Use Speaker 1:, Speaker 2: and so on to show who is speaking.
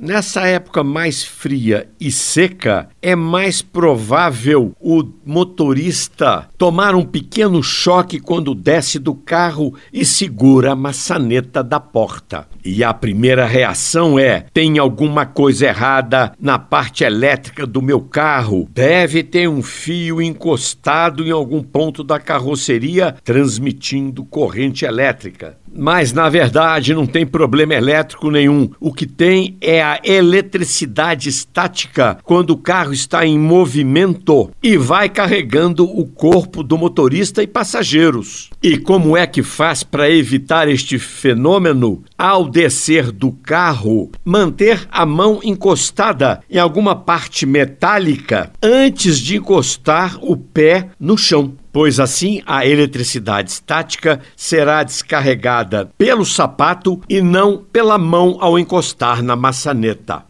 Speaker 1: Nessa época mais fria e seca, é mais provável o motorista tomar um pequeno choque quando desce do carro e segura a maçaneta da porta. E a primeira reação é: tem alguma coisa errada na parte elétrica do meu carro? Deve ter um fio encostado em algum ponto da carroceria transmitindo corrente elétrica. Mas, na verdade, não tem problema elétrico nenhum. O que tem é a eletricidade estática quando o carro está em movimento e vai carregando o corpo do motorista e passageiros. E como é que faz para evitar este fenômeno? Ao descer do carro, manter a mão encostada em alguma parte metálica antes de encostar o pé no chão pois assim a eletricidade estática será descarregada pelo sapato e não pela mão ao encostar na maçaneta.